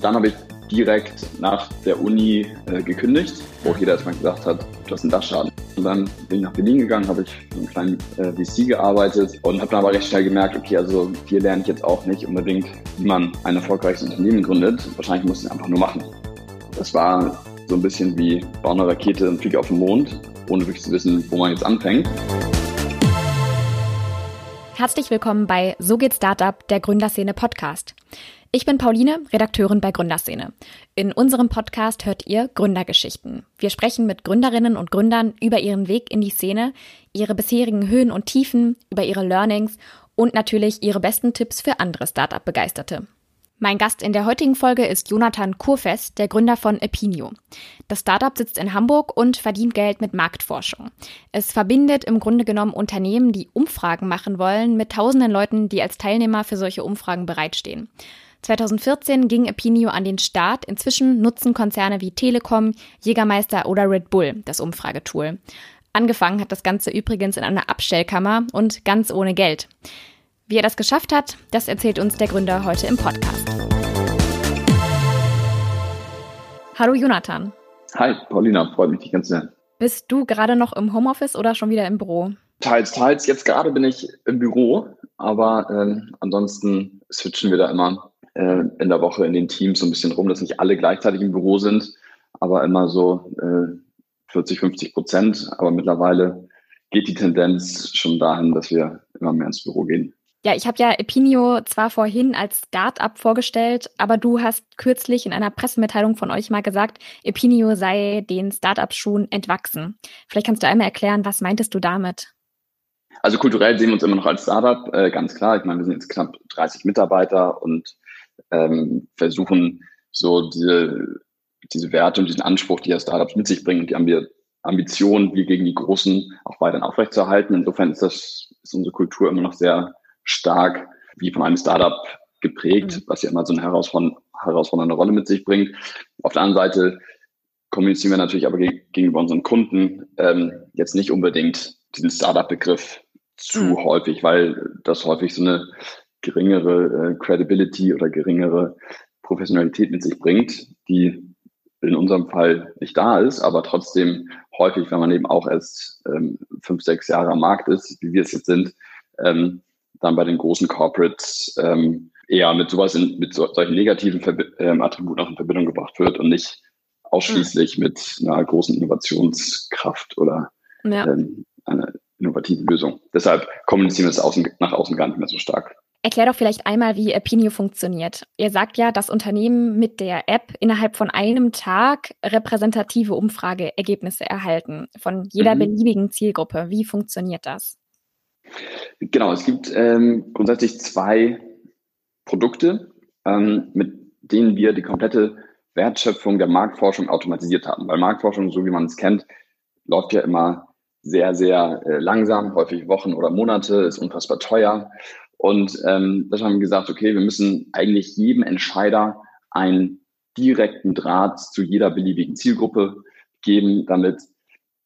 Dann habe ich direkt nach der Uni äh, gekündigt, wo jeder erstmal gesagt hat, du hast einen Dachschaden. Und dann bin ich nach Berlin gegangen, habe ich für einen kleinen äh, VC gearbeitet und habe dann aber recht schnell gemerkt, okay, also hier lerne ich jetzt auch nicht unbedingt, wie man ein erfolgreiches Unternehmen gründet. Wahrscheinlich muss ich es einfach nur machen. Das war so ein bisschen wie bauen eine Rakete und fliege auf den Mond, ohne wirklich zu wissen, wo man jetzt anfängt. Herzlich willkommen bei So geht Startup, der Gründerszene Podcast. Ich bin Pauline, Redakteurin bei Gründerszene. In unserem Podcast hört ihr Gründergeschichten. Wir sprechen mit Gründerinnen und Gründern über ihren Weg in die Szene, ihre bisherigen Höhen und Tiefen, über ihre Learnings und natürlich ihre besten Tipps für andere Startup-Begeisterte. Mein Gast in der heutigen Folge ist Jonathan Kurfest, der Gründer von Epinio. Das Startup sitzt in Hamburg und verdient Geld mit Marktforschung. Es verbindet im Grunde genommen Unternehmen, die Umfragen machen wollen, mit tausenden Leuten, die als Teilnehmer für solche Umfragen bereitstehen. 2014 ging Epinio an den Start. Inzwischen nutzen Konzerne wie Telekom, Jägermeister oder Red Bull das Umfragetool. Angefangen hat das Ganze übrigens in einer Abstellkammer und ganz ohne Geld. Wie er das geschafft hat, das erzählt uns der Gründer heute im Podcast. Hallo Jonathan. Hi, Paulina, freut mich, dich kennenzulernen. Bist du gerade noch im Homeoffice oder schon wieder im Büro? Teils, teils. Jetzt gerade bin ich im Büro, aber äh, ansonsten switchen wir da immer äh, in der Woche in den Teams so ein bisschen rum, dass nicht alle gleichzeitig im Büro sind, aber immer so äh, 40, 50 Prozent. Aber mittlerweile geht die Tendenz schon dahin, dass wir immer mehr ins Büro gehen. Ja, ich habe ja Epinio zwar vorhin als Start-up vorgestellt, aber du hast kürzlich in einer Pressemitteilung von euch mal gesagt, Epinio sei den Start-up-Schuhen entwachsen. Vielleicht kannst du einmal erklären, was meintest du damit? Also kulturell sehen wir uns immer noch als Startup, äh, ganz klar. Ich meine, wir sind jetzt knapp 30 Mitarbeiter und ähm, versuchen so diese, diese Werte und diesen Anspruch, die ja Startups mit sich bringen, die Ambi Ambition, wie gegen die Großen auch weiterhin aufrechtzuerhalten. Insofern ist das ist unsere Kultur immer noch sehr stark wie von einem Startup geprägt, mhm. was ja immer so eine herausfordernde Rolle mit sich bringt. Auf der anderen Seite kommunizieren wir natürlich aber gegenüber unseren Kunden ähm, jetzt nicht unbedingt diesen Startup-Begriff zu mhm. häufig, weil das häufig so eine geringere äh, Credibility oder geringere Professionalität mit sich bringt, die in unserem Fall nicht da ist, aber trotzdem häufig, wenn man eben auch erst ähm, fünf, sechs Jahre am Markt ist, wie wir es jetzt sind, ähm, dann bei den großen Corporates ähm, eher mit sowas in, mit so, solchen negativen Verbi ähm, Attributen auch in Verbindung gebracht wird und nicht ausschließlich mhm. mit einer großen Innovationskraft oder ja. ähm, einer innovativen Lösung. Deshalb kommunizieren wir es außen, nach außen gar nicht mehr so stark. Erklär doch vielleicht einmal, wie Epinio funktioniert. Ihr sagt ja, dass Unternehmen mit der App innerhalb von einem Tag repräsentative Umfrageergebnisse erhalten von jeder mhm. beliebigen Zielgruppe. Wie funktioniert das? Genau, es gibt ähm, grundsätzlich zwei Produkte, ähm, mit denen wir die komplette Wertschöpfung der Marktforschung automatisiert haben. Weil Marktforschung, so wie man es kennt, läuft ja immer sehr, sehr äh, langsam, häufig Wochen oder Monate, ist unfassbar teuer. Und ähm, das haben wir gesagt, okay, wir müssen eigentlich jedem Entscheider einen direkten Draht zu jeder beliebigen Zielgruppe geben, damit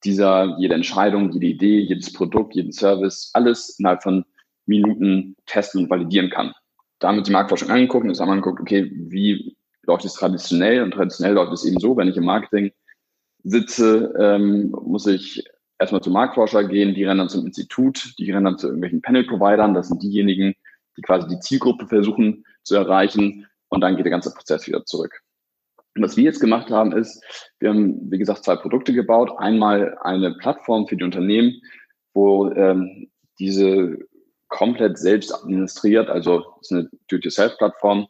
dieser jede Entscheidung, jede Idee, jedes Produkt, jeden Service, alles innerhalb von Minuten testen und validieren kann. Da haben wir die Marktforschung angeguckt und uns haben angeguckt, okay, wie läuft es traditionell? Und traditionell läuft es eben so, wenn ich im Marketing sitze, ähm, muss ich erstmal zum Marktforscher gehen, die rennen dann zum Institut, die rennen dann zu irgendwelchen Panel-Providern, das sind diejenigen, die quasi die Zielgruppe versuchen zu erreichen und dann geht der ganze Prozess wieder zurück. Und was wir jetzt gemacht haben, ist, wir haben, wie gesagt, zwei Produkte gebaut. Einmal eine Plattform für die Unternehmen, wo ähm, diese komplett selbst administriert, also ist eine Do-it-yourself-Plattform,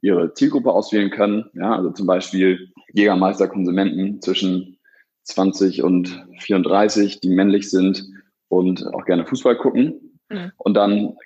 ihre Zielgruppe auswählen können. Ja, also zum Beispiel Jägermeister-Konsumenten zwischen 20 und 34, die männlich sind und auch gerne Fußball gucken. Mhm. Und dann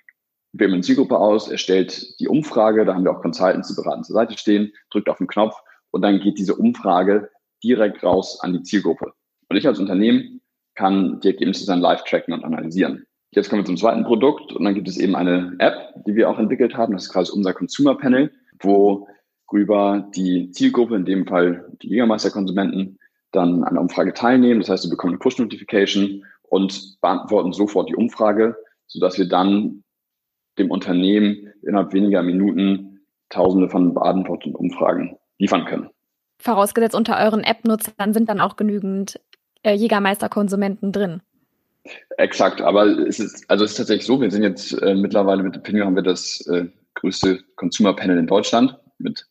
wählen wir eine Zielgruppe aus, erstellt die Umfrage, da haben wir auch Consultants, die beraten zur Seite stehen, drückt auf den Knopf und dann geht diese Umfrage direkt raus an die Zielgruppe. Und ich als Unternehmen kann die Ergebnisse dann live tracken und analysieren. Jetzt kommen wir zum zweiten Produkt und dann gibt es eben eine App, die wir auch entwickelt haben. Das ist quasi unser Consumer Panel, wo rüber die Zielgruppe, in dem Fall die Jägermeister-Konsumenten, dann an der Umfrage teilnehmen. Das heißt, sie bekommen eine Push-Notification und beantworten sofort die Umfrage, sodass wir dann dem Unternehmen innerhalb weniger Minuten Tausende von beantworteten Umfragen liefern können. Vorausgesetzt unter euren App-Nutzern sind dann auch genügend äh, Jägermeister-Konsumenten drin. Exakt, aber es ist, also es ist tatsächlich so, wir sind jetzt äh, mittlerweile mit Opinio haben wir das äh, größte Consumer-Panel in Deutschland mit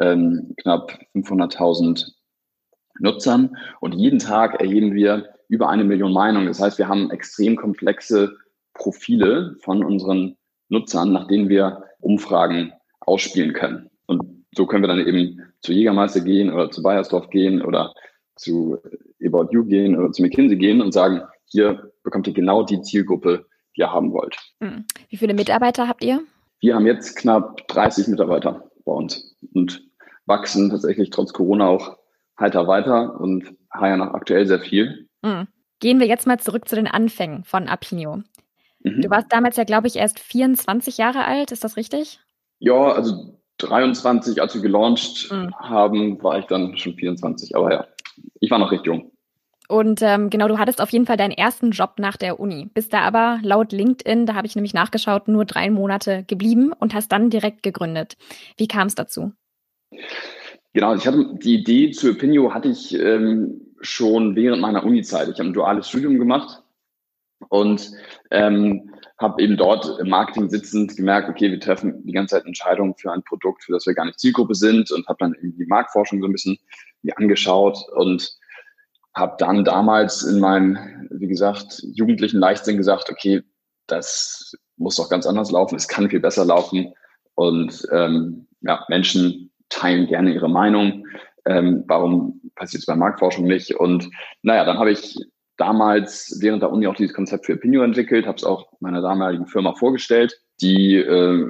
ähm, knapp 500.000 Nutzern und jeden Tag erheben wir über eine Million Meinungen. Das heißt, wir haben extrem komplexe Profile von unseren Nutzern, nach denen wir Umfragen ausspielen können. Und so können wir dann eben zu Jägermeister gehen oder zu Bayersdorf gehen oder zu About You gehen oder zu McKinsey gehen und sagen, hier bekommt ihr genau die Zielgruppe, die ihr haben wollt. Hm. Wie viele Mitarbeiter habt ihr? Wir haben jetzt knapp 30 Mitarbeiter bei uns und wachsen tatsächlich trotz Corona auch heiter weiter und heiern auch aktuell sehr viel. Mhm. Gehen wir jetzt mal zurück zu den Anfängen von Apinio. Mhm. Du warst damals ja, glaube ich, erst 24 Jahre alt, ist das richtig? Ja, also 23, als wir gelauncht mhm. haben, war ich dann schon 24, aber ja, ich war noch recht jung. Und ähm, genau, du hattest auf jeden Fall deinen ersten Job nach der Uni, bist da aber laut LinkedIn, da habe ich nämlich nachgeschaut, nur drei Monate geblieben und hast dann direkt gegründet. Wie kam es dazu? Genau, ich hatte die Idee zu Opinio hatte ich ähm, schon während meiner Uni-Zeit. Ich habe ein duales Studium gemacht und ähm, habe eben dort im Marketing sitzend gemerkt, okay, wir treffen die ganze Zeit Entscheidungen für ein Produkt, für das wir gar nicht Zielgruppe sind und habe dann eben die Marktforschung so ein bisschen mir angeschaut und habe dann damals in meinem, wie gesagt, jugendlichen Leichtsinn gesagt, okay, das muss doch ganz anders laufen, es kann viel besser laufen und ähm, ja, Menschen teilen gerne ihre Meinung. Ähm, warum passiert es bei Marktforschung nicht? Und naja, dann habe ich damals während der Uni auch dieses Konzept für Opinio entwickelt, habe es auch meiner damaligen Firma vorgestellt. Die äh,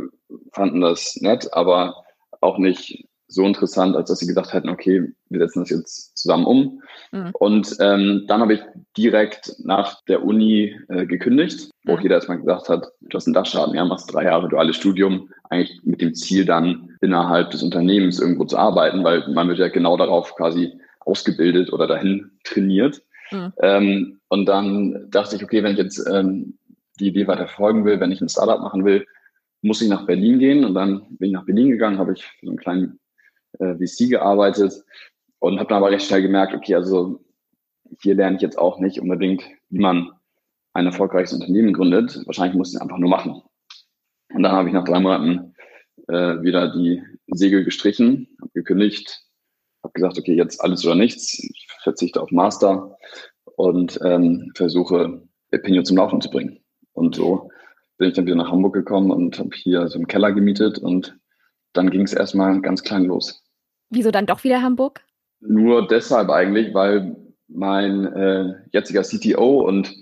fanden das nett, aber auch nicht so interessant, als dass sie gesagt hätten, okay, wir setzen das jetzt zusammen um. Mhm. Und ähm, dann habe ich direkt nach der Uni äh, gekündigt, wo mhm. jeder erstmal gesagt hat, du hast einen Dachschaden, ja, machst drei Jahre duales Studium, eigentlich mit dem Ziel dann innerhalb des Unternehmens irgendwo zu arbeiten, weil man wird ja genau darauf quasi ausgebildet oder dahin trainiert. Mhm. Ähm, und dann dachte ich, okay, wenn ich jetzt ähm, die Idee weiter folgen will, wenn ich ein Startup machen will, muss ich nach Berlin gehen. Und dann bin ich nach Berlin gegangen, habe ich für so einen kleinen äh, VC gearbeitet und habe dann aber recht schnell gemerkt, okay, also hier lerne ich jetzt auch nicht unbedingt, wie man ein erfolgreiches Unternehmen gründet. Wahrscheinlich muss ich es einfach nur machen. Und dann habe ich nach drei Monaten äh, wieder die Segel gestrichen, habe gekündigt, habe gesagt, okay, jetzt alles oder nichts. Ich verzichte auf Master und ähm, versuche, Opinion zum Laufen zu bringen. Und so bin ich dann wieder nach Hamburg gekommen und habe hier so einen Keller gemietet und dann ging es erstmal ganz klein los. Wieso dann doch wieder Hamburg? Nur deshalb eigentlich, weil mein äh, jetziger CTO und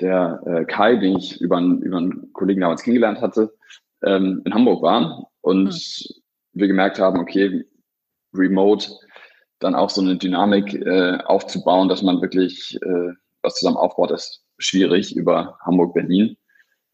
der äh, Kai, den ich über, über einen Kollegen damals kennengelernt hatte, ähm, in Hamburg waren und mhm. wir gemerkt haben, okay, remote dann auch so eine Dynamik äh, aufzubauen, dass man wirklich äh, was zusammen aufbaut, ist schwierig über Hamburg, Berlin.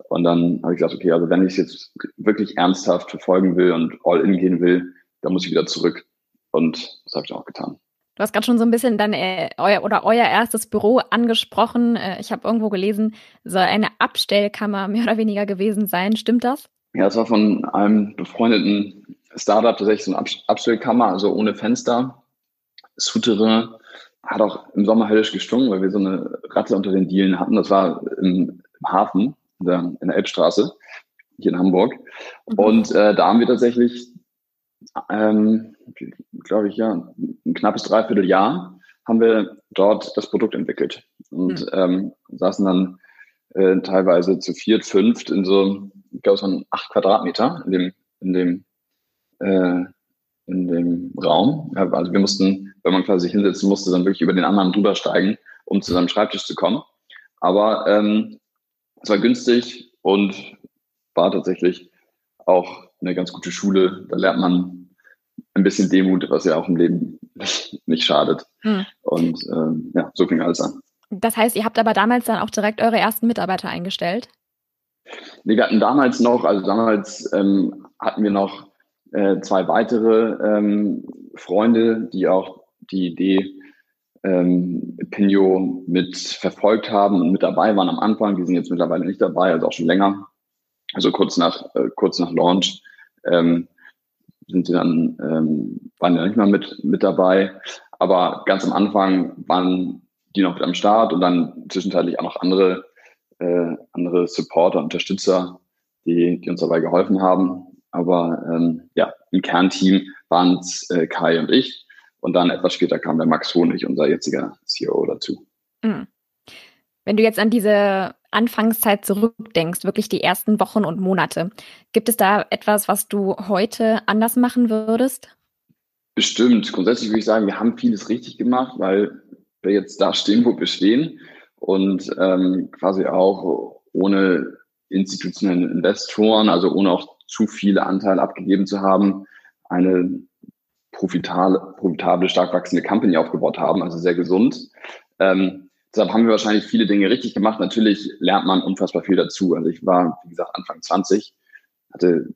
Und dann habe ich gesagt, okay, also wenn ich es jetzt wirklich ernsthaft verfolgen will und all in gehen will, dann muss ich wieder zurück. Und das habe ich auch getan. Du hast gerade schon so ein bisschen dein äh, euer oder euer erstes Büro angesprochen. Äh, ich habe irgendwo gelesen, soll eine Abstellkammer mehr oder weniger gewesen sein. Stimmt das? Ja, es war von einem befreundeten Startup tatsächlich so eine Abstellkammer, also ohne Fenster. Souterrain hat auch im Sommer höllisch gestunken, weil wir so eine Ratte unter den Dielen hatten. Das war im, im Hafen in der, in der Elbstraße hier in Hamburg. Mhm. Und äh, da haben wir tatsächlich, ähm, glaube ich, ja, ein knappes Dreivierteljahr haben wir dort das Produkt entwickelt und mhm. ähm, saßen dann äh, teilweise zu viert, fünft in so, ich glaube, es waren acht Quadratmeter in dem, in dem, äh, in dem Raum. Also wir mussten, wenn man quasi sich hinsetzen musste, dann wirklich über den anderen drüber steigen, um zu seinem Schreibtisch zu kommen. Aber ähm, es war günstig und war tatsächlich auch eine ganz gute Schule. Da lernt man ein bisschen Demut, was ja auch im Leben nicht schadet. Hm. Und ähm, ja, so fing alles an. Das heißt, ihr habt aber damals dann auch direkt eure ersten Mitarbeiter eingestellt? Nee, wir hatten damals noch, also damals ähm, hatten wir noch äh, zwei weitere ähm, Freunde, die auch die Idee ähm, Pinio mit verfolgt haben und mit dabei waren am Anfang. Die sind jetzt mittlerweile nicht dabei, also auch schon länger. Also kurz nach, äh, kurz nach Launch ähm, sind sie dann ähm, waren ja nicht mal mit, mit dabei. Aber ganz am Anfang waren die noch mit am Start und dann zwischenzeitlich auch noch andere, äh, andere Supporter, Unterstützer, die, die uns dabei geholfen haben. Aber ähm, ja, im Kernteam waren es äh, Kai und ich. Und dann etwas später kam der Max Honig, unser jetziger CEO, dazu. Mhm. Wenn du jetzt an diese Anfangszeit zurückdenkst, wirklich die ersten Wochen und Monate, gibt es da etwas, was du heute anders machen würdest? Bestimmt. Grundsätzlich würde ich sagen, wir haben vieles richtig gemacht, weil wir jetzt da stehen, wo wir stehen und ähm, quasi auch ohne institutionelle Investoren, also ohne auch zu viele Anteile abgegeben zu haben, eine profitable, profitable stark wachsende Company aufgebaut haben, also sehr gesund. Ähm, deshalb haben wir wahrscheinlich viele Dinge richtig gemacht. Natürlich lernt man unfassbar viel dazu. Also ich war, wie gesagt, Anfang 20, hatte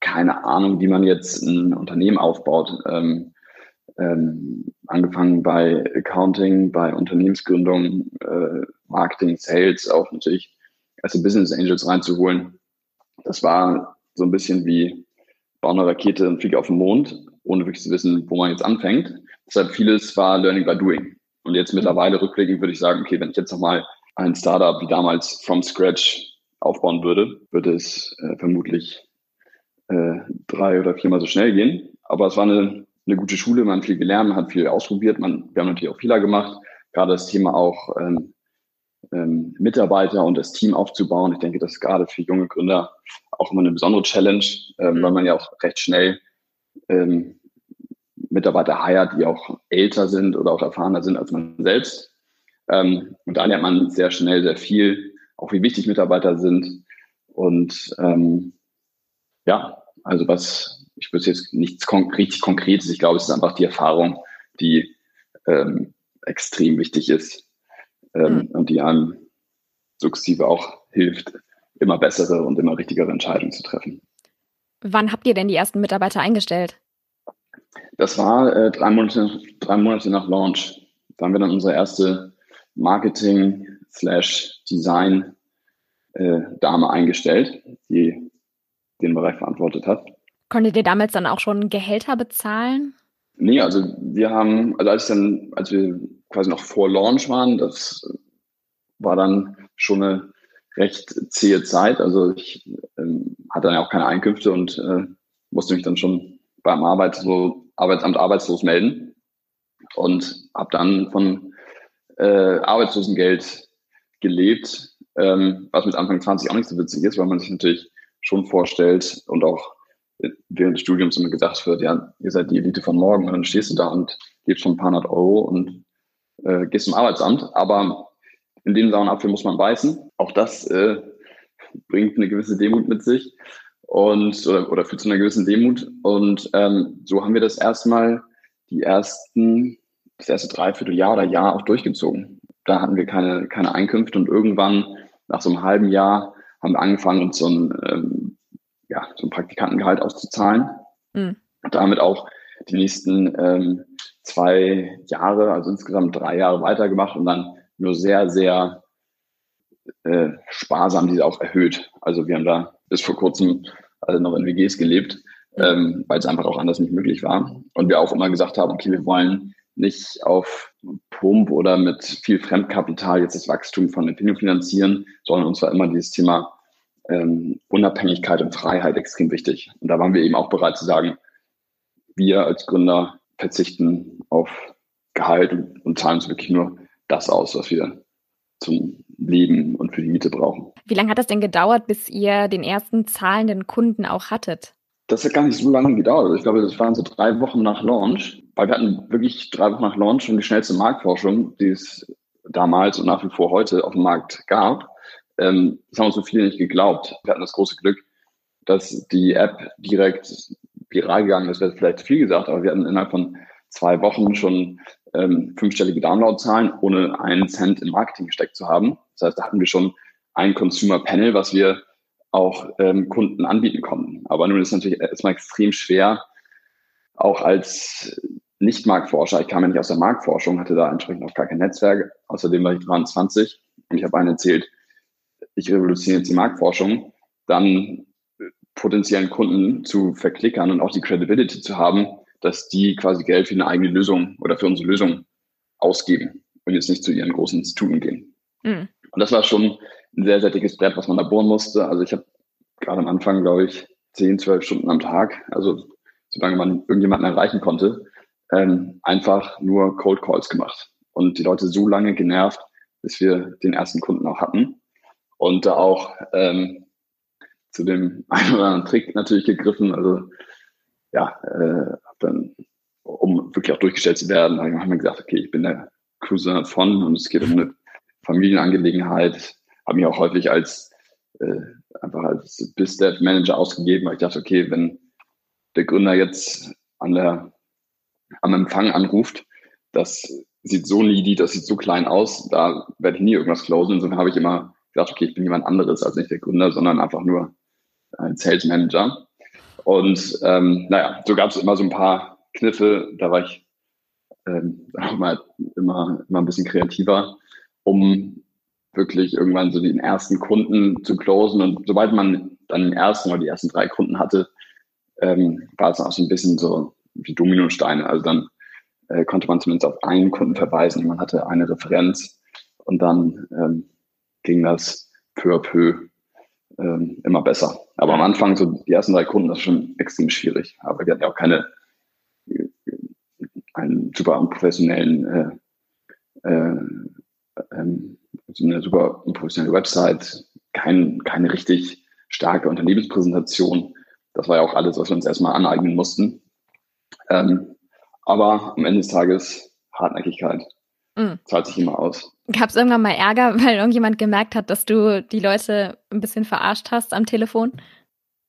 keine Ahnung, wie man jetzt ein Unternehmen aufbaut. Ähm, ähm, angefangen bei Accounting, bei Unternehmensgründung, äh, Marketing, Sales, auch natürlich erste Business Angels reinzuholen. Das war so ein bisschen wie bauen eine Rakete und fliege auf den Mond, ohne wirklich zu wissen, wo man jetzt anfängt. Deshalb vieles war Learning by Doing. Und jetzt mittlerweile rückblickend würde ich sagen, okay, wenn ich jetzt nochmal ein Startup wie damals from scratch aufbauen würde, würde es äh, vermutlich äh, drei oder viermal so schnell gehen. Aber es war eine, eine gute Schule, man hat viel gelernt, man hat viel ausprobiert, man, wir haben natürlich auch Fehler gemacht. Gerade das Thema auch ähm, ähm, Mitarbeiter und das Team aufzubauen. Ich denke, das ist gerade für junge Gründer auch immer eine besondere Challenge, ähm, weil man ja auch recht schnell ähm, Mitarbeiter heiert, die auch älter sind oder auch erfahrener sind als man selbst. Ähm, und da lernt man sehr schnell sehr viel, auch wie wichtig Mitarbeiter sind. Und ähm, ja, also was, ich würde jetzt nichts konk richtig Konkretes, ich glaube, es ist einfach die Erfahrung, die ähm, extrem wichtig ist ähm, mhm. und die einem sukzessive auch hilft, immer bessere und immer richtigere Entscheidungen zu treffen. Wann habt ihr denn die ersten Mitarbeiter eingestellt? Das war äh, drei, Monate, drei Monate nach Launch. Da haben wir dann unsere erste Marketing-Design äh, Dame eingestellt, die den Bereich verantwortet hat. Konntet ihr damals dann auch schon Gehälter bezahlen? Nee, also wir haben, also als dann, als wir quasi noch vor Launch waren, das war dann schon eine recht zähe Zeit. Also ich ähm, hatte dann ja auch keine Einkünfte und äh, musste mich dann schon beim Arbeitslo Arbeitsamt arbeitslos melden und habe dann von äh, Arbeitslosengeld gelebt, ähm, was mit Anfang 20 auch nicht so witzig ist, weil man sich natürlich schon vorstellt und auch während des Studiums immer gesagt wird, ja, ihr seid die Elite von morgen und dann stehst du da und lebst von ein paar hundert Euro und äh, gehst zum Arbeitsamt. Aber in dem sauren Apfel muss man beißen. Auch das äh, bringt eine gewisse Demut mit sich und oder, oder führt zu einer gewissen Demut. Und ähm, so haben wir das erstmal die ersten, das erste Dreivierteljahr oder Jahr auch durchgezogen. Da hatten wir keine, keine Einkünfte und irgendwann nach so einem halben Jahr haben wir angefangen, uns so ein, ähm, ja, so ein Praktikantengehalt auszuzahlen. Mhm. Und damit auch die nächsten ähm, zwei Jahre, also insgesamt drei Jahre weitergemacht und dann nur sehr, sehr äh, sparsam diese auch erhöht. Also wir haben da bis vor kurzem alle noch in WGs gelebt, ähm, weil es einfach auch anders nicht möglich war. Und wir auch immer gesagt haben, okay, wir wollen nicht auf Pump oder mit viel Fremdkapital jetzt das Wachstum von Opinion finanzieren, sondern uns war immer dieses Thema ähm, Unabhängigkeit und Freiheit extrem wichtig. Und da waren wir eben auch bereit zu sagen, wir als Gründer verzichten auf Gehalt und, und zahlen uns wirklich nur das aus, was wir zum Leben und für die Miete brauchen. Wie lange hat das denn gedauert, bis ihr den ersten zahlenden Kunden auch hattet? Das hat gar nicht so lange gedauert. Ich glaube, das waren so drei Wochen nach Launch, weil wir hatten wirklich drei Wochen nach Launch schon die schnellste Marktforschung, die es damals und nach wie vor heute auf dem Markt gab. Ähm, das haben uns so viele nicht geglaubt. Wir hatten das große Glück, dass die App direkt viral gegangen ist. Das wäre vielleicht viel gesagt, aber wir hatten innerhalb von zwei Wochen schon ähm, fünfstellige Downloadzahlen, ohne einen Cent in Marketing gesteckt zu haben. Das heißt, da hatten wir schon ein Consumer Panel, was wir auch ähm, Kunden anbieten konnten. Aber nun ist es natürlich erstmal extrem schwer, auch als Nicht-Marktforscher, ich kam ja nicht aus der Marktforschung, hatte da entsprechend auch gar kein Netzwerk, außerdem war ich 23 und ich habe einen erzählt, ich revolutioniere jetzt die Marktforschung, dann potenziellen Kunden zu verklickern und auch die Credibility zu haben, dass die quasi Geld für eine eigene Lösung oder für unsere Lösung ausgeben und jetzt nicht zu ihren großen Instituten gehen. Mhm. Und das war schon ein sehr, sehr dickes Brett, was man da bohren musste. Also ich habe gerade am Anfang, glaube ich, 10, 12 Stunden am Tag, also solange man irgendjemanden erreichen konnte, ähm, einfach nur Cold Calls gemacht. Und die Leute so lange genervt, bis wir den ersten Kunden auch hatten. Und da auch ähm, zu dem einen oder anderen Trick natürlich gegriffen. Also ja, äh, dann, um wirklich auch durchgestellt zu werden, haben wir gesagt, okay, ich bin der Cousin von und es geht um eine Familienangelegenheit. Habe mich auch häufig als äh, einfach als BizDev Manager ausgegeben, weil ich dachte, okay, wenn der Gründer jetzt an der am Empfang anruft, das sieht so needy, das sieht so klein aus, da werde ich nie irgendwas closen. Insofern habe ich immer gesagt, okay, ich bin jemand anderes als nicht der Gründer, sondern einfach nur ein Sales Manager. Und ähm, naja, so gab es immer so ein paar Kniffe, da war ich ähm, mal immer, immer ein bisschen kreativer, um wirklich irgendwann so den ersten Kunden zu closen. Und sobald man dann den ersten oder die ersten drei Kunden hatte, ähm, war es auch so ein bisschen so wie Dominosteine. Also dann äh, konnte man zumindest auf einen Kunden verweisen. Man hatte eine Referenz und dann ähm, ging das peu à peu ähm, immer besser. Aber am Anfang, so die ersten drei Kunden, das ist schon extrem schwierig. Aber wir hatten ja auch keine einen super unprofessionellen äh, äh, ähm, also eine super unprofessionelle Website, kein, keine richtig starke Unternehmenspräsentation. Das war ja auch alles, was wir uns erstmal aneignen mussten. Ähm, aber am Ende des Tages Hartnäckigkeit. Mhm. Zahlt sich immer aus. Gab es irgendwann mal Ärger, weil irgendjemand gemerkt hat, dass du die Leute ein bisschen verarscht hast am Telefon?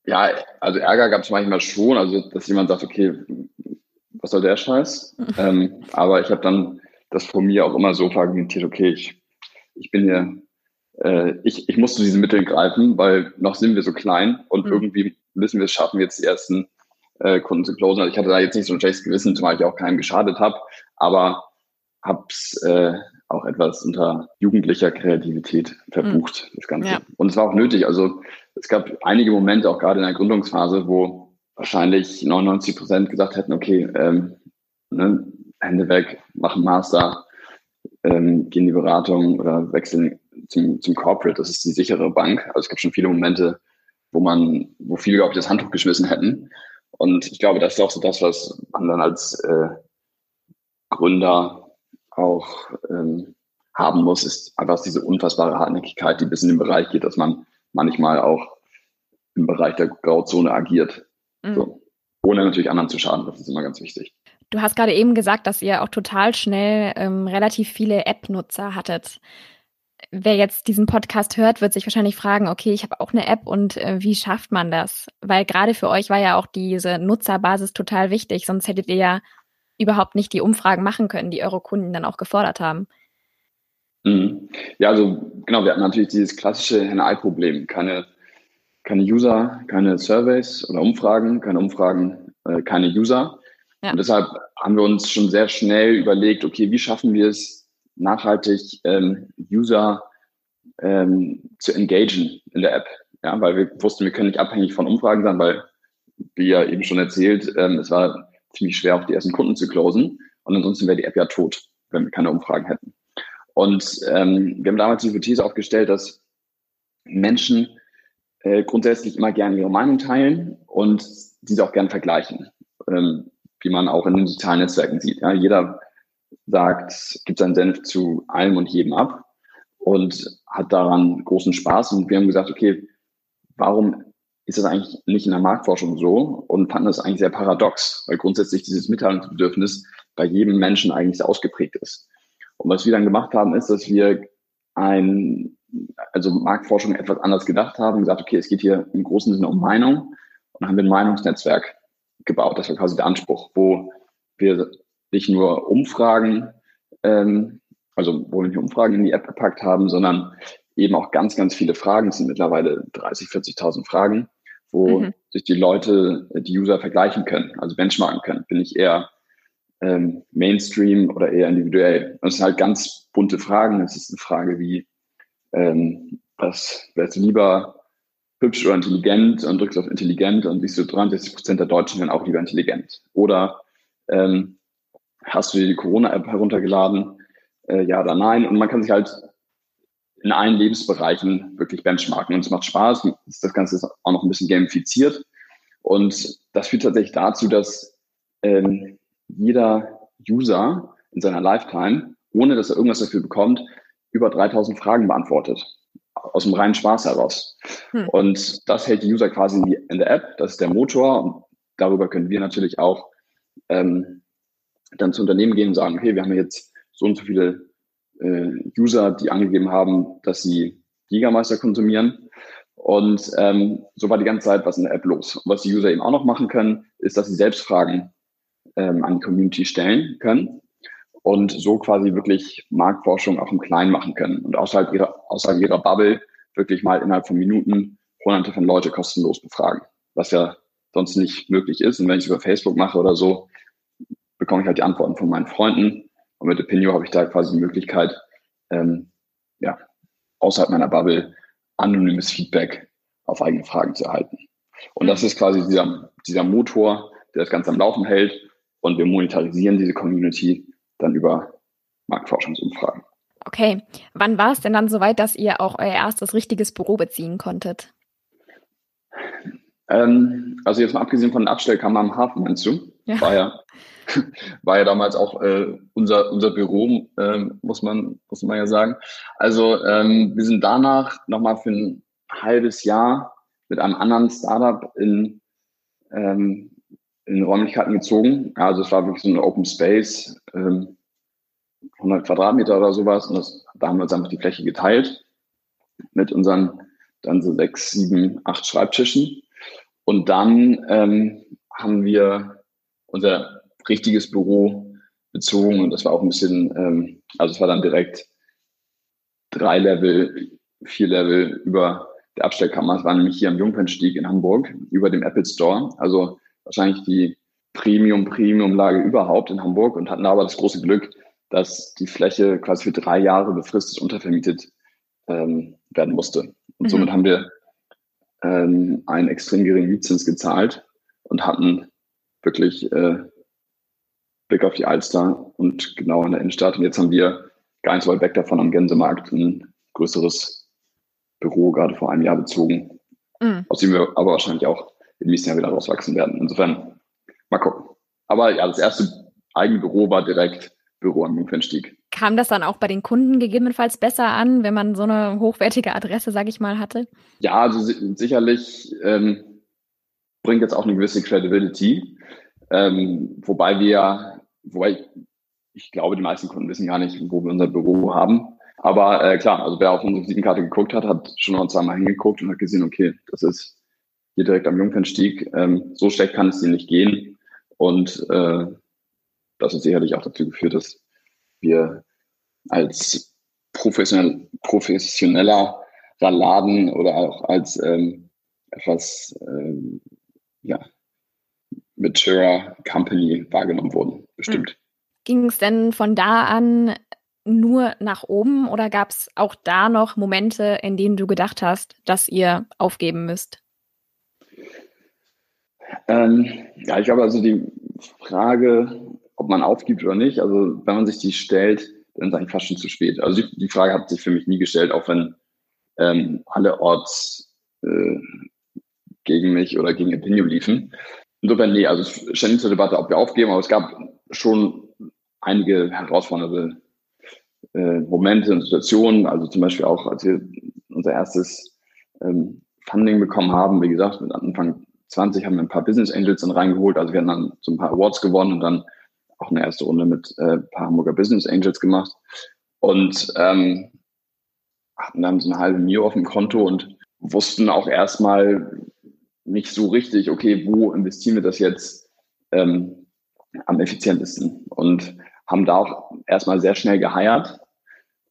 Ja, also Ärger gab es manchmal schon, also dass jemand sagt, okay, was soll der Scheiß? Ähm, aber ich habe dann das von mir auch immer so argumentiert, okay, ich, ich bin hier, äh, ich, ich muss zu diesen Mitteln greifen, weil noch sind wir so klein und mhm. irgendwie müssen wir es schaffen, jetzt die ersten äh, Kunden zu closen. Also ich hatte da jetzt nicht so ein schlechtes Gewissen, zumal ich auch keinem geschadet habe, aber habe es äh, auch etwas unter jugendlicher Kreativität verbucht, mhm. das Ganze. Ja. Und es war auch nötig. Also es gab einige Momente, auch gerade in der Gründungsphase, wo wahrscheinlich 99 Prozent gesagt hätten, okay, ähm, ne, Hände weg, machen Master, ähm, gehen in die Beratung oder wechseln zum, zum Corporate. Das ist die sichere Bank. Also es gab schon viele Momente, wo man, wo viele, glaube ich, das Handtuch geschmissen hätten. Und ich glaube, das ist auch so das, was man dann als äh, Gründer auch ähm, haben muss, ist einfach diese unfassbare Hartnäckigkeit, die bis in den Bereich geht, dass man manchmal auch im Bereich der Grauzone agiert. Mhm. So. Ohne natürlich anderen zu schaden, das ist immer ganz wichtig. Du hast gerade eben gesagt, dass ihr auch total schnell ähm, relativ viele App-Nutzer hattet. Wer jetzt diesen Podcast hört, wird sich wahrscheinlich fragen, okay, ich habe auch eine App und äh, wie schafft man das? Weil gerade für euch war ja auch diese Nutzerbasis total wichtig, sonst hättet ihr ja überhaupt nicht die Umfragen machen können, die eure Kunden dann auch gefordert haben. Mhm. Ja, also genau, wir hatten natürlich dieses klassische NI-Problem. Keine, keine User, keine Surveys oder Umfragen, keine Umfragen, äh, keine User. Ja. Und deshalb haben wir uns schon sehr schnell überlegt, okay, wie schaffen wir es, nachhaltig ähm, User ähm, zu engagen in der App? Ja, weil wir wussten, wir können nicht abhängig von Umfragen sein, weil, wie ja eben schon erzählt, ähm, es war ziemlich schwer, auch die ersten Kunden zu closen. Und ansonsten wäre die App ja tot, wenn wir keine Umfragen hätten. Und ähm, wir haben damals die Hypothese aufgestellt, dass Menschen äh, grundsätzlich immer gerne ihre Meinung teilen und diese auch gerne vergleichen. Ähm, wie man auch in den sozialen Netzwerken sieht. Ja, jeder sagt, gibt seinen Senf zu allem und jedem ab und hat daran großen Spaß. Und wir haben gesagt, okay, warum ist das eigentlich nicht in der Marktforschung so und fanden das eigentlich sehr paradox, weil grundsätzlich dieses Mitteilungsbedürfnis bei jedem Menschen eigentlich sehr ausgeprägt ist. Und was wir dann gemacht haben, ist, dass wir ein, also Marktforschung etwas anders gedacht haben, gesagt, okay, es geht hier im großen Sinne um Meinung und haben wir ein Meinungsnetzwerk gebaut. Das war quasi der Anspruch, wo wir nicht nur Umfragen, ähm, also wo wir nicht Umfragen in die App gepackt haben, sondern eben auch ganz, ganz viele Fragen. Es sind mittlerweile 30, 40.000 Fragen, wo mhm. sich die Leute, die User vergleichen können, also benchmarken können. Bin ich eher ähm, Mainstream oder eher individuell? Und es sind halt ganz bunte Fragen. Es ist eine Frage wie, ähm, was wärst du lieber hübsch oder intelligent und drückst auf intelligent und siehst du 63 Prozent der Deutschen werden auch lieber intelligent. Oder ähm, hast du dir die Corona-App heruntergeladen, äh, ja oder nein. Und man kann sich halt in allen Lebensbereichen wirklich benchmarken. Und es macht Spaß. Das Ganze ist auch noch ein bisschen gamifiziert. Und das führt tatsächlich dazu, dass ähm, jeder User in seiner Lifetime, ohne dass er irgendwas dafür bekommt, über 3000 Fragen beantwortet. Aus dem reinen Spaß heraus. Hm. Und das hält die User quasi in, der App. Das ist der Motor. Und darüber können wir natürlich auch ähm, dann zu Unternehmen gehen und sagen, okay, wir haben jetzt so und so viele User, die angegeben haben, dass sie Gigameister konsumieren. Und ähm, so war die ganze Zeit was in der App los. Und was die User eben auch noch machen können, ist, dass sie selbst Fragen ähm, an die Community stellen können und so quasi wirklich Marktforschung auch im Kleinen machen können und außerhalb ihrer, außerhalb ihrer Bubble wirklich mal innerhalb von Minuten hunderte von Leute kostenlos befragen, was ja sonst nicht möglich ist. Und wenn ich es über Facebook mache oder so, bekomme ich halt die Antworten von meinen Freunden. Und mit Opinio habe ich da quasi die Möglichkeit, ähm, ja, außerhalb meiner Bubble anonymes Feedback auf eigene Fragen zu erhalten. Und das ist quasi dieser, dieser Motor, der das Ganze am Laufen hält. Und wir monetarisieren diese Community dann über Marktforschungsumfragen. Okay. Wann war es denn dann soweit, dass ihr auch euer erstes richtiges Büro beziehen konntet? Ähm, also jetzt mal abgesehen von den Abstellkammern am Hafen, meinst du? Ja. War ja, war ja damals auch äh, unser, unser Büro, äh, muss, man, muss man ja sagen. Also ähm, wir sind danach nochmal für ein halbes Jahr mit einem anderen Startup in, ähm, in Räumlichkeiten gezogen. Also es war wirklich so ein Open Space, ähm, 100 Quadratmeter oder sowas. Und das, da haben wir uns einfach die Fläche geteilt mit unseren dann so sechs, sieben, acht Schreibtischen. Und dann ähm, haben wir unser richtiges Büro bezogen und das war auch ein bisschen, ähm, also es war dann direkt drei Level, vier Level über der Abstellkammer. Es war nämlich hier am Jungfernstieg in Hamburg über dem Apple Store. Also wahrscheinlich die Premium-Premium-Lage überhaupt in Hamburg und hatten aber das große Glück, dass die Fläche quasi für drei Jahre befristet untervermietet ähm, werden musste. Und mhm. somit haben wir ähm, einen extrem geringen Mietzins gezahlt und hatten wirklich äh, Blick auf die Alster und genau in der Innenstadt. Und jetzt haben wir gar nicht so weit weg davon am Gänsemarkt ein größeres Büro gerade vor einem Jahr bezogen, mhm. aus dem wir aber wahrscheinlich auch im nächsten Jahr wieder rauswachsen werden. Insofern mal gucken. Aber ja, das erste eigene Büro war direkt Büro am Jungfernstieg. Kam das dann auch bei den Kunden gegebenenfalls besser an, wenn man so eine hochwertige Adresse, sage ich mal, hatte? Ja, also sicherlich ähm, bringt jetzt auch eine gewisse Credibility. Ähm, wobei wir, wobei ich, ich, glaube, die meisten Kunden wissen gar nicht, wo wir unser Büro haben. Aber äh, klar, also wer auf unsere Visitenkarte geguckt hat, hat schon noch zweimal hingeguckt und hat gesehen, okay, das ist hier direkt am Jungfernstieg. Ähm, so schlecht kann es dir nicht gehen. Und äh, das hat sicherlich auch dazu geführt, dass wir als professionell, professioneller Laden oder auch als ähm, etwas ähm, ja, maturer Company wahrgenommen wurden, bestimmt. Hm. Ging es denn von da an nur nach oben oder gab es auch da noch Momente, in denen du gedacht hast, dass ihr aufgeben müsst? Ähm, ja, ich glaube also die Frage, ob man aufgibt oder nicht, also wenn man sich die stellt, ist eigentlich fast schon zu spät. Also die, die Frage hat sich für mich nie gestellt, auch wenn ähm, alle Orts äh, gegen mich oder gegen Opinion liefen. Insofern, nee, also es stand zur Debatte, ob wir aufgeben, aber es gab schon einige herausfordernde äh, Momente und Situationen. Also zum Beispiel auch, als wir unser erstes ähm, Funding bekommen haben, wie gesagt, mit Anfang 20 haben wir ein paar Business Angels dann reingeholt. Also wir haben dann so ein paar Awards gewonnen und dann auch eine erste Runde mit äh, ein paar Hamburger Business Angels gemacht. Und ähm, hatten dann so eine halbe Mio auf dem Konto und wussten auch erstmal nicht so richtig, okay, wo investieren wir das jetzt ähm, am effizientesten. Und haben da auch erstmal sehr schnell geheiert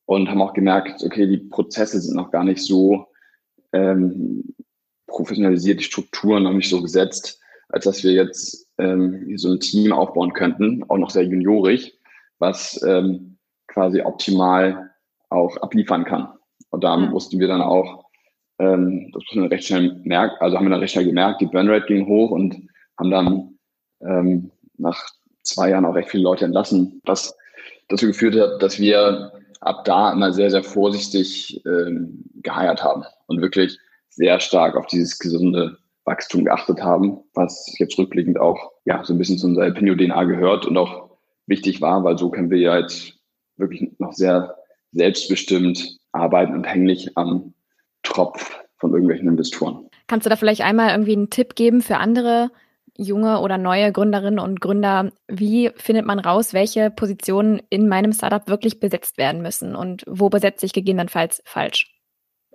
und haben auch gemerkt, okay, die Prozesse sind noch gar nicht so ähm, professionalisiert, die Strukturen noch nicht so gesetzt, als dass wir jetzt ähm, so ein Team aufbauen könnten, auch noch sehr juniorig, was ähm, quasi optimal auch abliefern kann. Und da mhm. mussten wir dann auch, ähm, das mussten wir recht schnell merken, also haben wir dann recht schnell gemerkt, die Burnrate ging hoch und haben dann ähm, nach zwei Jahren auch recht viele Leute entlassen, was dazu geführt hat, dass wir ab da immer sehr, sehr vorsichtig ähm, geheiert haben und wirklich sehr stark auf dieses gesunde Wachstum geachtet haben, was jetzt rückblickend auch ja so ein bisschen zu unserer Opinio-DNA gehört und auch wichtig war, weil so können wir ja jetzt wirklich noch sehr selbstbestimmt arbeiten und hängen nicht am Tropf von irgendwelchen Investoren. Kannst du da vielleicht einmal irgendwie einen Tipp geben für andere junge oder neue Gründerinnen und Gründer? Wie findet man raus, welche Positionen in meinem Startup wirklich besetzt werden müssen und wo besetze ich gegebenenfalls falsch?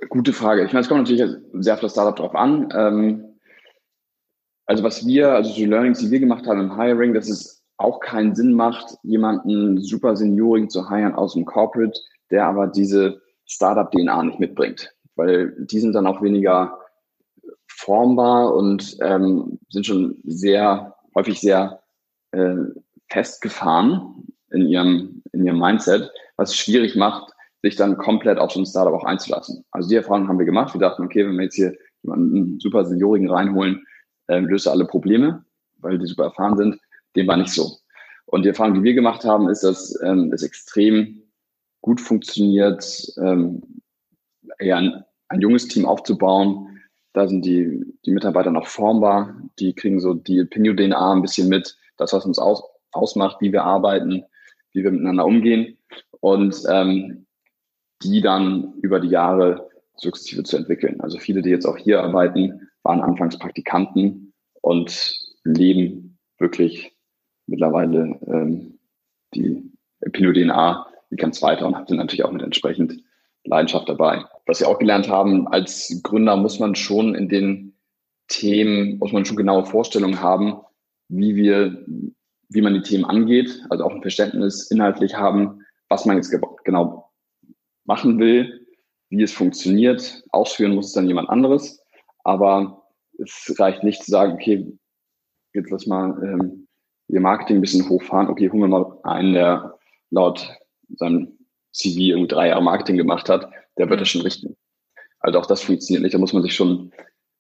Gute Frage. Ich meine, es kommt natürlich sehr auf das Startup drauf an. Ähm, also was wir, also die Learnings, die wir gemacht haben im Hiring, dass es auch keinen Sinn macht, jemanden super Senioring zu hiren aus dem Corporate, der aber diese Startup-DNA nicht mitbringt. Weil die sind dann auch weniger formbar und ähm, sind schon sehr, häufig sehr äh, festgefahren in ihrem, in ihrem Mindset, was es schwierig macht, sich dann komplett auf so ein Startup auch einzulassen. Also die Erfahrung haben wir gemacht. Wir dachten, okay, wenn wir jetzt hier jemanden super Seniorigen reinholen, äh, löst er alle Probleme, weil die super erfahren sind. Dem war nicht so. Und die Erfahrung, die wir gemacht haben, ist, dass ähm, es extrem gut funktioniert, ähm, eher ein, ein junges Team aufzubauen. Da sind die, die Mitarbeiter noch formbar, die kriegen so die Pinio-DNA ein bisschen mit, das, was uns aus, ausmacht, wie wir arbeiten, wie wir miteinander umgehen und ähm, die dann über die Jahre sukzessive zu entwickeln. Also viele, die jetzt auch hier arbeiten, waren anfangs Praktikanten und leben wirklich mittlerweile ähm, die Pinot-DNA wie ganz weiter und sind natürlich auch mit entsprechend Leidenschaft dabei. Was wir auch gelernt haben, als Gründer muss man schon in den Themen, muss man schon genaue Vorstellungen haben, wie wir, wie man die Themen angeht, also auch ein Verständnis inhaltlich haben, was man jetzt genau machen will, wie es funktioniert. Ausführen muss es dann jemand anderes. Aber es reicht nicht zu sagen, okay, jetzt lass mal ähm, ihr Marketing ein bisschen hochfahren. Okay, holen wir mal einen, der laut seinem CV irgendwie drei Jahre Marketing gemacht hat, der wird mhm. das schon richten. Also auch das funktioniert nicht. Da muss man sich schon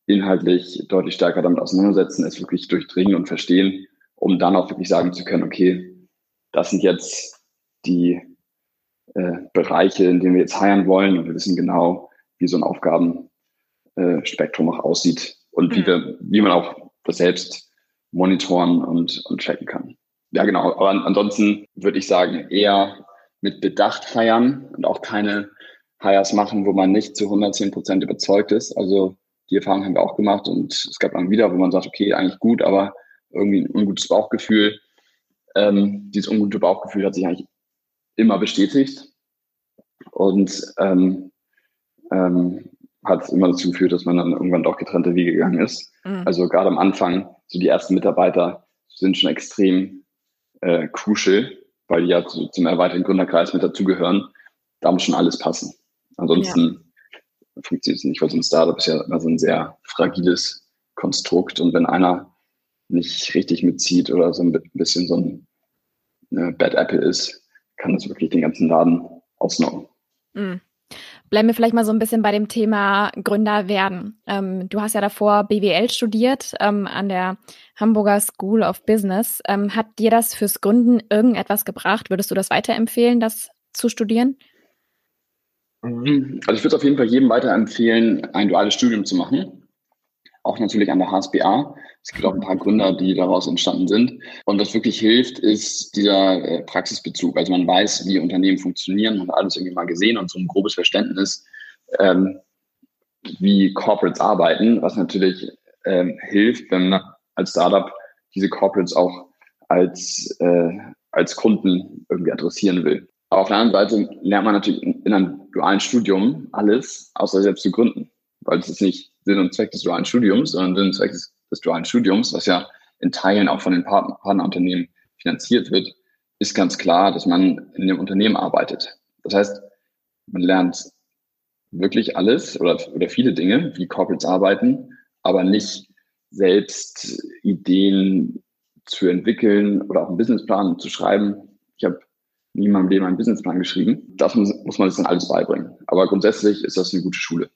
inhaltlich deutlich stärker damit auseinandersetzen, es wirklich durchdringen und verstehen, um dann auch wirklich sagen zu können, okay, das sind jetzt die äh, Bereiche, in denen wir jetzt heiern wollen und wir wissen genau, wie so ein Aufgabenspektrum auch aussieht und mhm. wie, wir, wie man auch das selbst monitoren und, und checken kann. Ja, genau. Aber ansonsten würde ich sagen, eher mit Bedacht feiern und auch keine Hires machen, wo man nicht zu 110 Prozent überzeugt ist. Also die Erfahrung haben wir auch gemacht und es gab dann wieder, wo man sagt, okay, eigentlich gut, aber irgendwie ein ungutes Bauchgefühl. Ähm, dieses ungute Bauchgefühl hat sich eigentlich immer bestätigt und ähm, ähm, hat immer dazu geführt, dass man dann irgendwann doch getrennte Wege gegangen ist. Mhm. Also gerade am Anfang, so die ersten Mitarbeiter sind schon extrem äh, crucial, weil die ja zu, zum erweiterten Gründerkreis mit dazugehören. Da muss schon alles passen. Ansonsten ja. funktioniert es nicht, weil so ein Startup ist ja immer so ein sehr fragiles Konstrukt und wenn einer nicht richtig mitzieht oder so ein bisschen so ein äh, Bad Apple ist, kann das wirklich den ganzen Laden ausnocken. Mhm. Bleiben wir vielleicht mal so ein bisschen bei dem Thema Gründer werden. Ähm, du hast ja davor BWL studiert ähm, an der Hamburger School of Business. Ähm, hat dir das fürs Gründen irgendetwas gebracht? Würdest du das weiterempfehlen, das zu studieren? Mhm. Also ich würde es auf jeden Fall jedem weiterempfehlen, ein duales Studium zu machen auch natürlich an der HSBA. Es gibt auch ein paar Gründer, die daraus entstanden sind. Und was wirklich hilft, ist dieser äh, Praxisbezug. Also man weiß, wie Unternehmen funktionieren, hat alles irgendwie mal gesehen und so ein grobes Verständnis, ähm, wie Corporates arbeiten, was natürlich ähm, hilft, wenn man als Startup diese Corporates auch als, äh, als Kunden irgendwie adressieren will. Aber auf der anderen Seite lernt man natürlich in einem dualen Studium alles, außer selbst zu gründen, weil es ist nicht Sinn und Zweck des dualen Studiums, sondern Sinn und Zweck des, des dualen Studiums, was ja in Teilen auch von den Partner, Partnerunternehmen finanziert wird, ist ganz klar, dass man in dem Unternehmen arbeitet. Das heißt, man lernt wirklich alles oder, oder viele Dinge, wie Corporates arbeiten, aber nicht selbst Ideen zu entwickeln oder auch einen Businessplan zu schreiben. Ich habe nie in meinem Leben einen Businessplan geschrieben. Das muss, muss man sich dann alles beibringen. Aber grundsätzlich ist das eine gute Schule.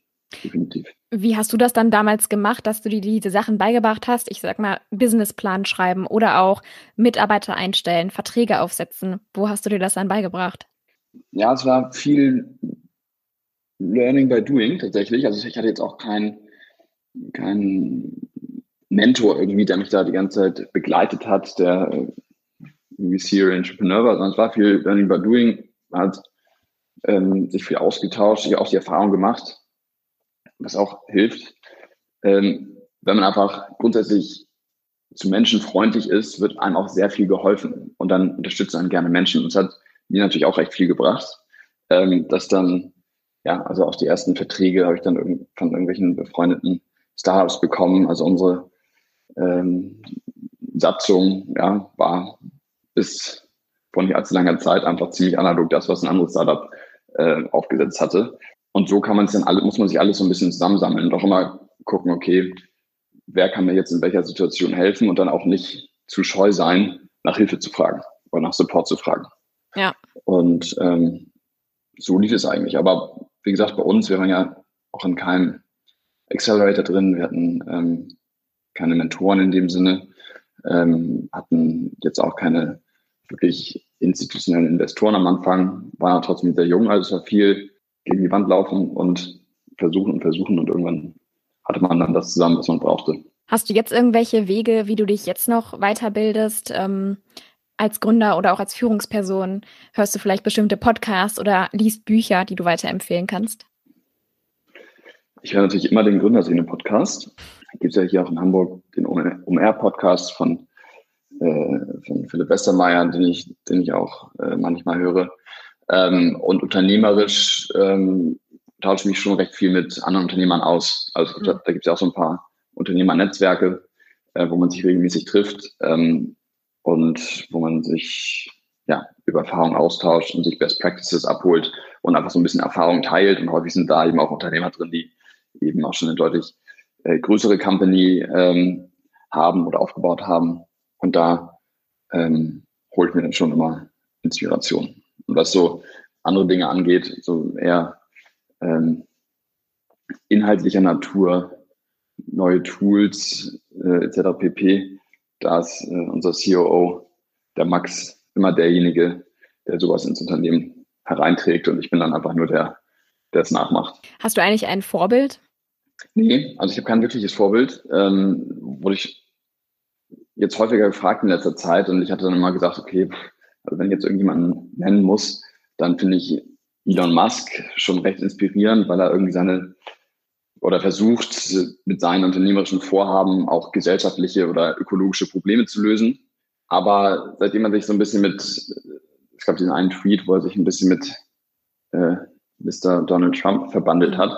Definitiv. Wie hast du das dann damals gemacht, dass du dir diese Sachen beigebracht hast? Ich sag mal, Businessplan schreiben oder auch Mitarbeiter einstellen, Verträge aufsetzen. Wo hast du dir das dann beigebracht? Ja, es war viel Learning by Doing tatsächlich. Also ich hatte jetzt auch keinen kein Mentor irgendwie, der mich da die ganze Zeit begleitet hat, der irgendwie Serial Entrepreneur war, sondern es war viel Learning by Doing. Hat ähm, sich viel ausgetauscht, ich auch die Erfahrung gemacht, was auch hilft. Ähm, wenn man einfach grundsätzlich zu Menschen freundlich ist, wird einem auch sehr viel geholfen und dann unterstützt einen gerne Menschen. Und es hat mir natürlich auch recht viel gebracht, ähm, dass dann, ja, also auch die ersten Verträge habe ich dann irg von irgendwelchen befreundeten Startups bekommen. Also unsere ähm, Satzung ja, war bis vor nicht allzu langer Zeit einfach ziemlich analog das, was ein anderes Startup äh, aufgesetzt hatte. Und so kann man es dann alle, muss man sich alles so ein bisschen zusammensammeln und auch immer gucken, okay, wer kann mir jetzt in welcher Situation helfen und dann auch nicht zu scheu sein, nach Hilfe zu fragen oder nach Support zu fragen. Ja. Und ähm, so lief es eigentlich. Aber wie gesagt, bei uns, wir waren ja auch in keinem Accelerator drin, wir hatten ähm, keine Mentoren in dem Sinne, ähm, hatten jetzt auch keine wirklich institutionellen Investoren am Anfang, waren trotzdem sehr jung, also es war viel gegen die Wand laufen und versuchen und versuchen und irgendwann hatte man dann das zusammen, was man brauchte. Hast du jetzt irgendwelche Wege, wie du dich jetzt noch weiterbildest? Ähm, als Gründer oder auch als Führungsperson hörst du vielleicht bestimmte Podcasts oder liest Bücher, die du weiterempfehlen kannst? Ich höre natürlich immer den Gründerszene-Podcast. Gibt es ja hier auch in Hamburg den OMR-Podcast von, äh, von Philipp Westermeier, den ich, den ich auch äh, manchmal höre. Ähm, und unternehmerisch ähm, tausche ich mich schon recht viel mit anderen Unternehmern aus. Also mhm. da, da gibt es ja auch so ein paar Unternehmernetzwerke, äh, wo man sich regelmäßig trifft ähm, und wo man sich ja, über Erfahrung austauscht und sich Best Practices abholt und einfach so ein bisschen Erfahrung teilt. Und häufig sind da eben auch Unternehmer drin, die eben auch schon eine deutlich äh, größere Company ähm, haben oder aufgebaut haben. Und da ähm, holt mir dann schon immer Inspiration. Und was so andere Dinge angeht, so eher ähm, inhaltlicher Natur, neue Tools äh, etc. pp. Da ist äh, unser COO, der Max, immer derjenige, der sowas ins Unternehmen hereinträgt und ich bin dann einfach nur der, der es nachmacht. Hast du eigentlich ein Vorbild? Nee, also ich habe kein wirkliches Vorbild. Ähm, wurde ich jetzt häufiger gefragt in letzter Zeit und ich hatte dann immer gesagt, okay, also wenn ich jetzt irgendjemanden nennen muss, dann finde ich Elon Musk schon recht inspirierend, weil er irgendwie seine oder versucht, mit seinen unternehmerischen Vorhaben auch gesellschaftliche oder ökologische Probleme zu lösen. Aber seitdem er sich so ein bisschen mit, es gab diesen einen Tweet, wo er sich ein bisschen mit äh, Mr. Donald Trump verbandelt hat.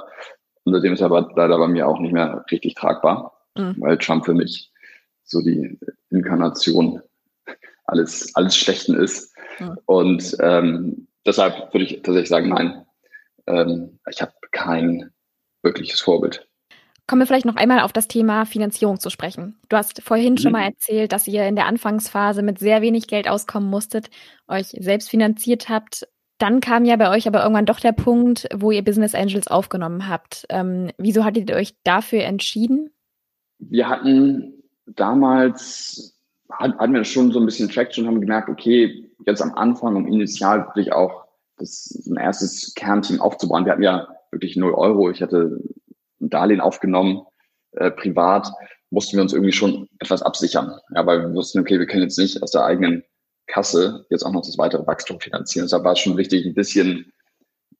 Und seitdem ist er aber leider bei mir auch nicht mehr richtig tragbar, mhm. weil Trump für mich so die Inkarnation alles, alles Schlechten ist. Mhm. Und ähm, deshalb würde ich tatsächlich sagen, nein, ähm, ich habe kein wirkliches Vorbild. Kommen wir vielleicht noch einmal auf das Thema Finanzierung zu sprechen. Du hast vorhin mhm. schon mal erzählt, dass ihr in der Anfangsphase mit sehr wenig Geld auskommen musstet, euch selbst finanziert habt. Dann kam ja bei euch aber irgendwann doch der Punkt, wo ihr Business Angels aufgenommen habt. Ähm, wieso hattet ihr euch dafür entschieden? Wir hatten damals hatten wir schon so ein bisschen Traction, haben gemerkt, okay, jetzt am Anfang, um initial wirklich auch das ein erstes Kernteam aufzubauen. Wir hatten ja wirklich null Euro. Ich hatte ein Darlehen aufgenommen, äh, privat, mussten wir uns irgendwie schon etwas absichern. Ja, weil wir wussten, okay, wir können jetzt nicht aus der eigenen Kasse jetzt auch noch das weitere Wachstum finanzieren. Deshalb war es schon wichtig, ein bisschen,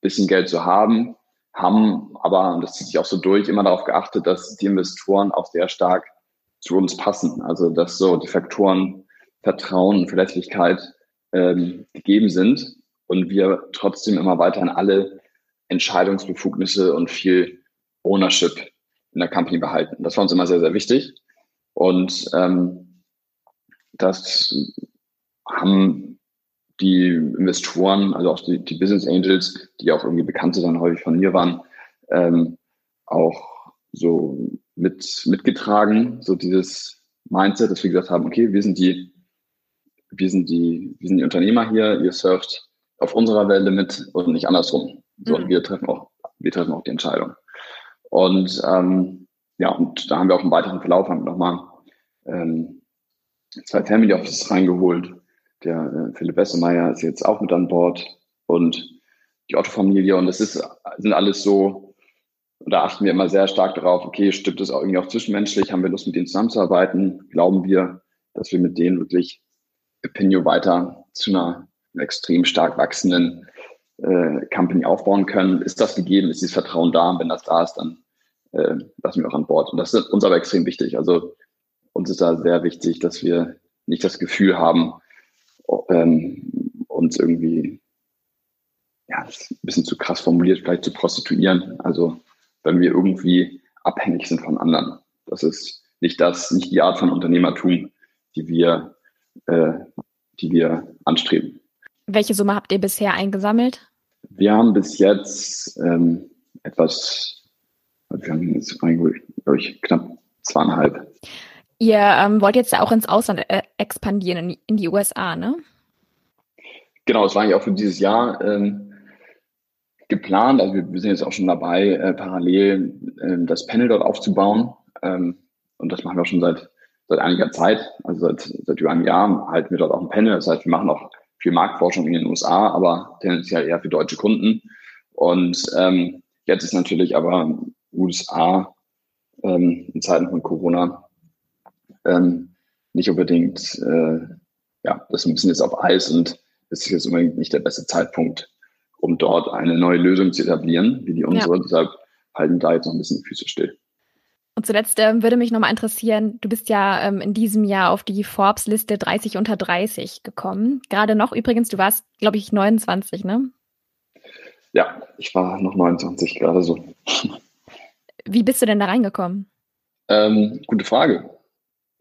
bisschen Geld zu haben, haben aber, und das zieht sich auch so durch, immer darauf geachtet, dass die Investoren auch sehr stark zu uns passen. Also dass so die Faktoren Vertrauen und Verlässlichkeit ähm, gegeben sind und wir trotzdem immer weiterhin alle Entscheidungsbefugnisse und viel Ownership in der Company behalten. Das war uns immer sehr, sehr wichtig. Und ähm, das haben die Investoren, also auch die, die Business Angels, die auch irgendwie Bekannte dann häufig von mir waren, ähm, auch so mit, mitgetragen, so dieses Mindset, dass wir gesagt haben, okay, wir sind die, wir sind die, wir sind die Unternehmer hier, ihr surft auf unserer Welle mit und nicht andersrum. So, mhm. wir treffen auch, wir treffen auch die Entscheidung. Und ähm, ja, und da haben wir auch im weiteren Verlauf haben nochmal ähm, zwei Family Offices reingeholt. Der äh, Philipp Wessemeyer ist jetzt auch mit an Bord und die Otto-Familie. Und das ist, sind alles so, da achten wir immer sehr stark darauf, okay, stimmt es auch irgendwie auch zwischenmenschlich? Haben wir Lust, mit denen zusammenzuarbeiten? Glauben wir, dass wir mit denen wirklich Opinio weiter zu einer extrem stark wachsenden äh, Company aufbauen können? Ist das gegeben? Ist dieses Vertrauen da? Und wenn das da ist, dann äh, lassen wir auch an Bord. Und das ist uns aber extrem wichtig. Also uns ist da sehr wichtig, dass wir nicht das Gefühl haben, ähm, uns irgendwie, ja, ist ein bisschen zu krass formuliert, vielleicht zu prostituieren. Also wenn wir irgendwie abhängig sind von anderen. Das ist nicht das, nicht die Art von Unternehmertum, die wir, äh, die wir anstreben. Welche Summe habt ihr bisher eingesammelt? Wir haben bis jetzt ähm, etwas, wir haben jetzt glaube ich, knapp zweieinhalb. Ihr ähm, wollt jetzt auch ins Ausland äh, expandieren, in, in, die USA, ne? Genau, das war eigentlich auch für dieses Jahr ähm, geplant. Also wir, sind jetzt auch schon dabei, äh, parallel äh, das Panel dort aufzubauen. Ähm, und das machen wir schon seit, seit einiger Zeit. Also seit, seit über einem Jahr halten wir dort auch ein Panel. Das heißt, wir machen auch viel Marktforschung in den USA, aber tendenziell eher für deutsche Kunden. Und ähm, jetzt ist natürlich aber USA ähm, in Zeiten von Corona ähm, nicht unbedingt, äh, ja, das ist ein bisschen jetzt auf Eis und es ist jetzt unbedingt nicht der beste Zeitpunkt, um dort eine neue Lösung zu etablieren, wie die unsere. Ja. Deshalb halten da jetzt noch ein bisschen die Füße still. Und zuletzt ähm, würde mich nochmal interessieren, du bist ja ähm, in diesem Jahr auf die Forbes-Liste 30 unter 30 gekommen. Gerade noch übrigens, du warst, glaube ich, 29, ne? Ja, ich war noch 29 gerade so. Wie bist du denn da reingekommen? Ähm, gute Frage.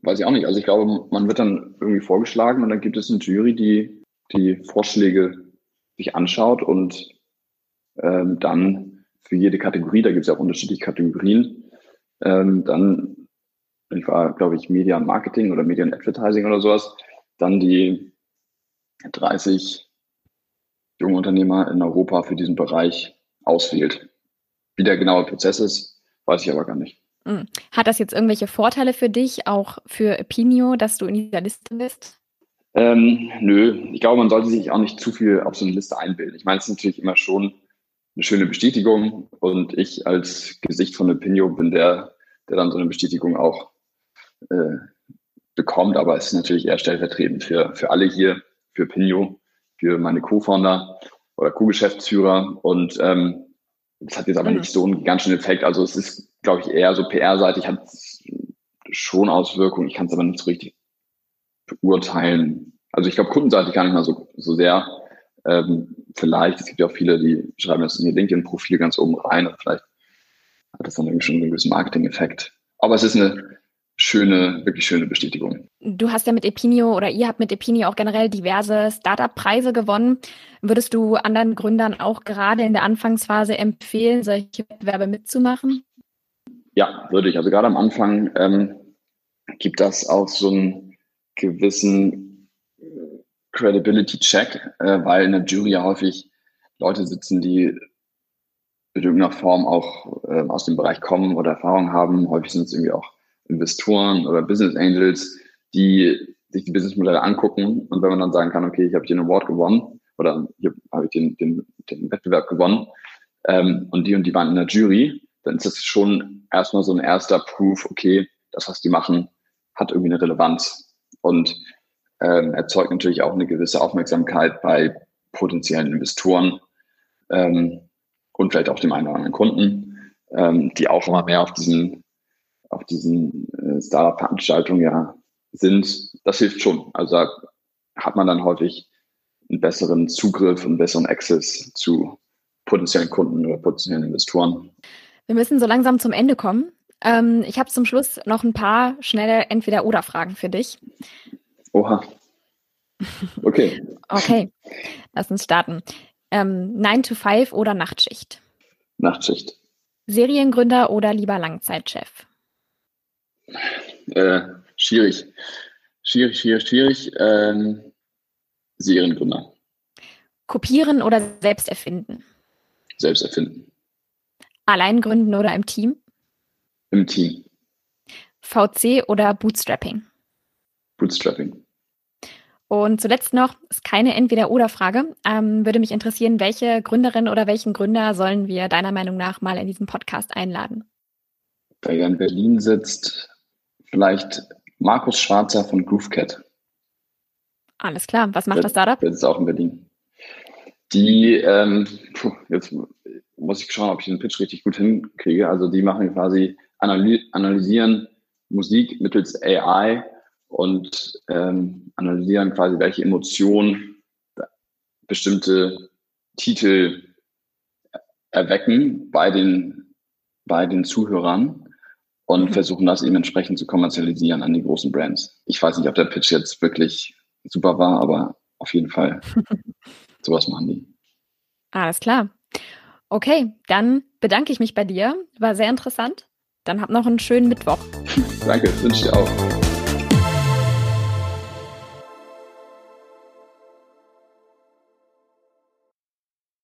Weiß ich auch nicht. Also ich glaube, man wird dann irgendwie vorgeschlagen und dann gibt es eine Jury, die die Vorschläge sich anschaut und ähm, dann für jede Kategorie, da gibt es ja auch unterschiedliche Kategorien, ähm, dann, ich war, glaube ich, Media und Marketing oder Media und Advertising oder sowas, dann die 30 junge Unternehmer in Europa für diesen Bereich auswählt. Wie der genaue Prozess ist, weiß ich aber gar nicht. Hm. Hat das jetzt irgendwelche Vorteile für dich, auch für Opinio, dass du in dieser Liste bist? Ähm, nö, ich glaube, man sollte sich auch nicht zu viel auf so eine Liste einbilden. Ich meine, es ist natürlich immer schon eine schöne Bestätigung und ich als Gesicht von Opinio bin der, der dann so eine Bestätigung auch äh, bekommt, aber es ist natürlich eher stellvertretend für, für alle hier, für Opinio, für meine Co-Founder oder Co-Geschäftsführer und ähm, das hat jetzt aber mhm. nicht so einen ganz schönen Effekt. Also es ist, glaube ich, eher so PR-seitig, hat schon Auswirkungen. Ich kann es aber nicht so richtig beurteilen. Also ich glaube, kundenseitig gar nicht mal so, so sehr. Ähm, vielleicht, es gibt ja auch viele, die schreiben das in ihr LinkedIn-Profil ganz oben rein und vielleicht hat das dann irgendwie schon einen gewissen Marketing-Effekt. Aber es ist eine schöne, wirklich schöne Bestätigung. Du hast ja mit Epinio oder ihr habt mit Epinio auch generell diverse Startup-Preise gewonnen. Würdest du anderen Gründern auch gerade in der Anfangsphase empfehlen, solche Wettbewerbe mitzumachen? Ja, würde ich. Also gerade am Anfang ähm, gibt das auch so einen gewissen Credibility-Check, äh, weil in der Jury ja häufig Leute sitzen, die in irgendeiner Form auch äh, aus dem Bereich kommen oder Erfahrung haben. Häufig sind es irgendwie auch Investoren oder Business Angels, die sich die Businessmodelle angucken und wenn man dann sagen kann, okay, ich habe hier einen Award gewonnen oder hier habe ich den, den, den Wettbewerb gewonnen ähm, und die und die waren in der Jury, dann ist das schon erstmal so ein erster Proof, okay, das, was die machen, hat irgendwie eine Relevanz und ähm, erzeugt natürlich auch eine gewisse Aufmerksamkeit bei potenziellen Investoren ähm, und vielleicht auch dem einen oder anderen Kunden, ähm, die auch immer mehr auf diesen, auf diesen äh, Startup-Veranstaltungen ja sind. Das hilft schon. Also da hat man dann häufig einen besseren Zugriff und besseren Access zu potenziellen Kunden oder potenziellen Investoren. Wir müssen so langsam zum Ende kommen. Ähm, ich habe zum Schluss noch ein paar schnelle Entweder-Oder-Fragen für dich. Oha. Okay. okay, lass uns starten. Ähm, 9 to 5 oder Nachtschicht? Nachtschicht. Seriengründer oder lieber Langzeitchef? Äh, schwierig. Schwierig, schwierig, schwierig. Ähm, Seriengründer. Kopieren oder selbst erfinden? Selbst erfinden. Allein gründen oder im Team? Im Team. VC oder Bootstrapping? Bootstrapping. Und zuletzt noch, ist keine Entweder-Oder-Frage. Ähm, würde mich interessieren, welche Gründerin oder welchen Gründer sollen wir deiner Meinung nach mal in diesen Podcast einladen? Da er in Berlin sitzt, vielleicht Markus Schwarzer von GrooveCat. Alles klar. Was macht das Startup? Das ist auch in Berlin. Die, ähm, puh, jetzt muss ich schauen, ob ich den Pitch richtig gut hinkriege. Also die machen quasi, analysieren Musik mittels AI und ähm, analysieren quasi, welche Emotionen bestimmte Titel erwecken bei den, bei den Zuhörern und mhm. versuchen das eben entsprechend zu kommerzialisieren an die großen Brands. Ich weiß nicht, ob der Pitch jetzt wirklich super war, aber auf jeden Fall sowas machen die. Alles klar. Okay, dann bedanke ich mich bei dir. War sehr interessant. Dann hab noch einen schönen Mittwoch. Danke, wünsche ich dir auch.